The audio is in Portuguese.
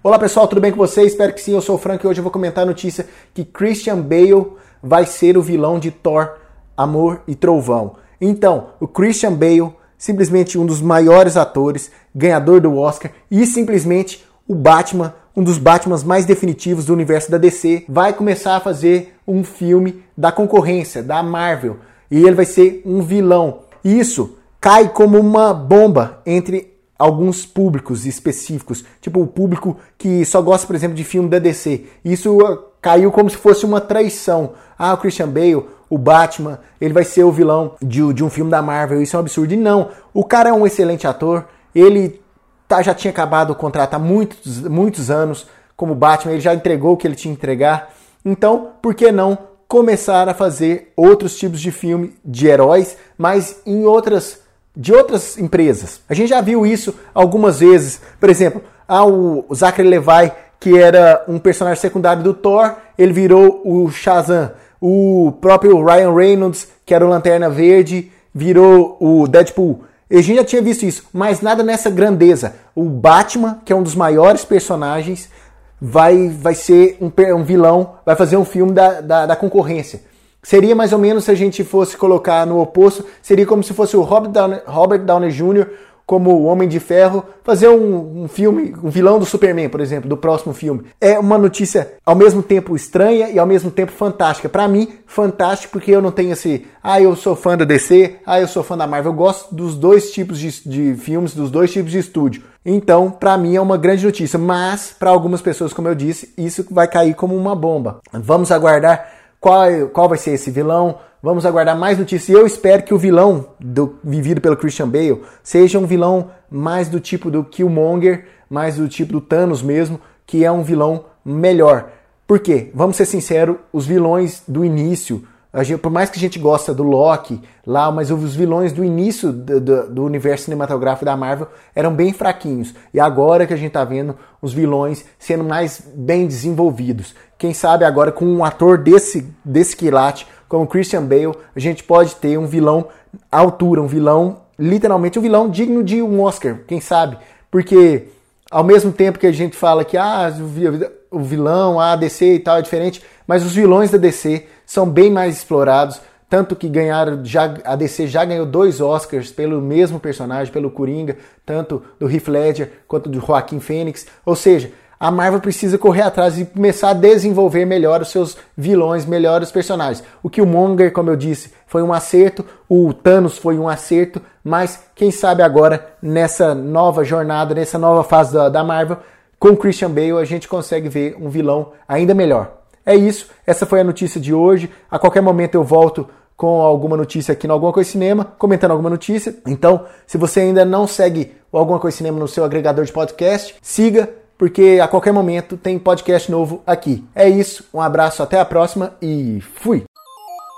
Olá pessoal, tudo bem com vocês? Espero que sim, eu sou o Frank e hoje eu vou comentar a notícia que Christian Bale vai ser o vilão de Thor, Amor e Trovão. Então, o Christian Bale, simplesmente um dos maiores atores, ganhador do Oscar e simplesmente o Batman, um dos Batmans mais definitivos do universo da DC, vai começar a fazer um filme da concorrência, da Marvel, e ele vai ser um vilão. Isso cai como uma bomba entre alguns públicos específicos, tipo o público que só gosta, por exemplo, de filme da DC. Isso uh, caiu como se fosse uma traição. Ah, o Christian Bale, o Batman, ele vai ser o vilão de, de um filme da Marvel. Isso é um absurdo. E não, o cara é um excelente ator. Ele tá, já tinha acabado o contrato há muitos, muitos anos como Batman. Ele já entregou o que ele tinha que entregar. Então, por que não começar a fazer outros tipos de filme de heróis, mas em outras de outras empresas. A gente já viu isso algumas vezes. Por exemplo, ah, o Zachary Levi, que era um personagem secundário do Thor, ele virou o Shazam. O próprio Ryan Reynolds, que era o Lanterna Verde, virou o Deadpool. A gente já tinha visto isso, mas nada nessa grandeza. O Batman, que é um dos maiores personagens, vai, vai ser um, um vilão, vai fazer um filme da, da, da concorrência. Seria mais ou menos se a gente fosse colocar no oposto, seria como se fosse o Robert Downey, Robert Downey Jr. como o Homem de Ferro, fazer um, um, filme, um vilão do Superman, por exemplo, do próximo filme. É uma notícia ao mesmo tempo estranha e ao mesmo tempo fantástica. Para mim, fantástico porque eu não tenho esse, ah, eu sou fã da DC, ah, eu sou fã da Marvel. Eu gosto dos dois tipos de, de filmes, dos dois tipos de estúdio. Então, para mim é uma grande notícia, mas para algumas pessoas, como eu disse, isso vai cair como uma bomba. Vamos aguardar qual, qual vai ser esse vilão. Vamos aguardar mais notícias. E eu espero que o vilão do, vivido pelo Christian Bale seja um vilão mais do tipo do Killmonger, mais do tipo do Thanos mesmo, que é um vilão melhor. Por quê? Vamos ser sinceros, os vilões do início por mais que a gente gosta do Loki lá, mas os vilões do início do, do, do, universo cinematográfico da Marvel eram bem fraquinhos. E agora que a gente tá vendo os vilões sendo mais bem desenvolvidos. Quem sabe agora com um ator desse, desse quilate, como Christian Bale, a gente pode ter um vilão à altura, um vilão, literalmente um vilão digno de um Oscar, quem sabe? Porque ao mesmo tempo que a gente fala que ah, o vilão, a DC e tal é diferente, mas os vilões da DC são bem mais explorados, tanto que ganharam, já, a DC já ganhou dois Oscars pelo mesmo personagem, pelo Coringa, tanto do Heath Ledger quanto do Joaquim Phoenix. Ou seja, a Marvel precisa correr atrás e começar a desenvolver melhor os seus vilões, melhor os personagens. O Killmonger, como eu disse, foi um acerto, o Thanos foi um acerto, mas quem sabe agora, nessa nova jornada, nessa nova fase da, da Marvel, com Christian Bale a gente consegue ver um vilão ainda melhor. É isso, essa foi a notícia de hoje. A qualquer momento eu volto com alguma notícia aqui no Alguma Coisa Cinema, comentando alguma notícia. Então, se você ainda não segue o Alguma Coisa Cinema no seu agregador de podcast, siga, porque a qualquer momento tem podcast novo aqui. É isso, um abraço, até a próxima e fui!